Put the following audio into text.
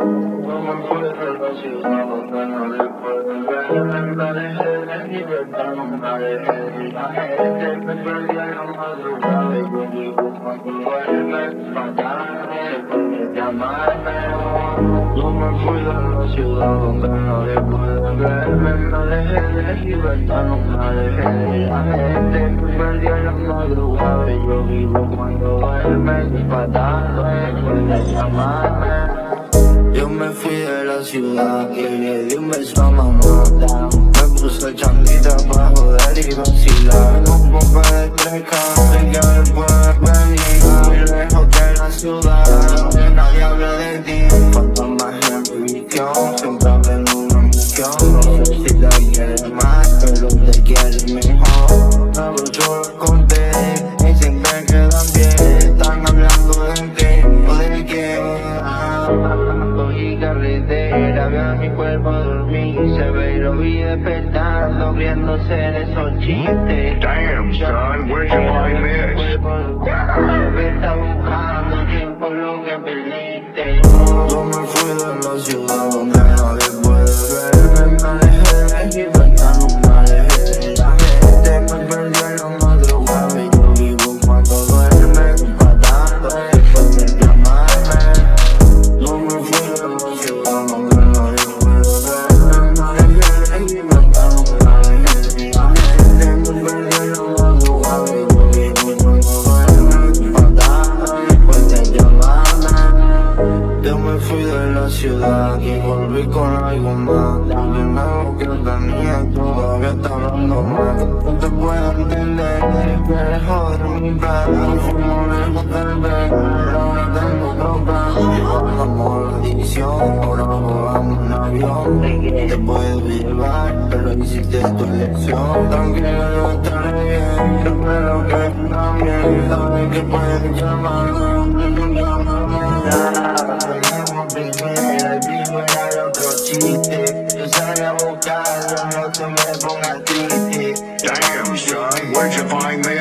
No me fui de la ciudad donde nadie puede verme. Me alejé de libertad, no me alejé de la gente. Gente. Me perdí en la madrugada y yo vivo cuando duerme. Fallarme, puedes llamarme. La ciudad y le di un beso a mamá. Me puse chandita para joder y vacilar. Un poco de treca, sé que me puedes venir. Muy lejos de la ciudad, que nadie habla de ti. Falta más en mi visión, siempre hablan una misión. No sé si la quieres más, pero te quieres mejor. Pero yo lo Cogí carretera, veo mi cuerpo dormir. Se ve y lo vi despertando, riéndose de esos chistes. Damn, son, where'd you find this? Me está buscando tiempo lo que perdiste. Yo me fui de la ciudad donde fui de la ciudad y volví con algo más. De nuevo que tenía todavía está hablando mal No te puedo entender quieres joder mi plan No fuimos lejos del ver, ahora tengo otro plan. Bajamos la división, ahora volamos en avión. Te puedo llevar, pero hiciste tu elección. Tranquilo, yo estaré bien, yo espero que también. Sabes que puedes llamarme where'd you find this?